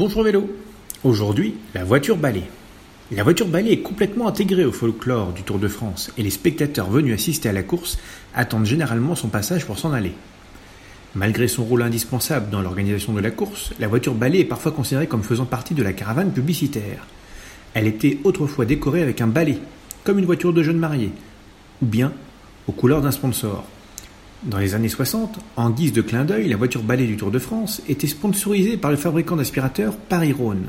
Bonjour vélo. Aujourd'hui, la voiture balai. La voiture balai est complètement intégrée au folklore du Tour de France et les spectateurs venus assister à la course attendent généralement son passage pour s'en aller. Malgré son rôle indispensable dans l'organisation de la course, la voiture balai est parfois considérée comme faisant partie de la caravane publicitaire. Elle était autrefois décorée avec un balai, comme une voiture de jeune marié, ou bien aux couleurs d'un sponsor. Dans les années 60, en guise de clin d'œil, la voiture balai du Tour de France était sponsorisée par le fabricant d'aspirateurs Paris-Rhône.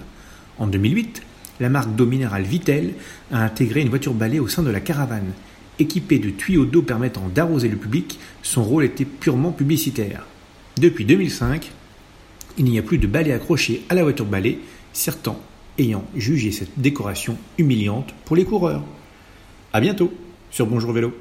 En 2008, la marque d'eau minérale Vitel a intégré une voiture balai au sein de la caravane. Équipée de tuyaux d'eau permettant d'arroser le public, son rôle était purement publicitaire. Depuis 2005, il n'y a plus de balai accroché à la voiture balai, certains ayant jugé cette décoration humiliante pour les coureurs. A bientôt sur Bonjour Vélo.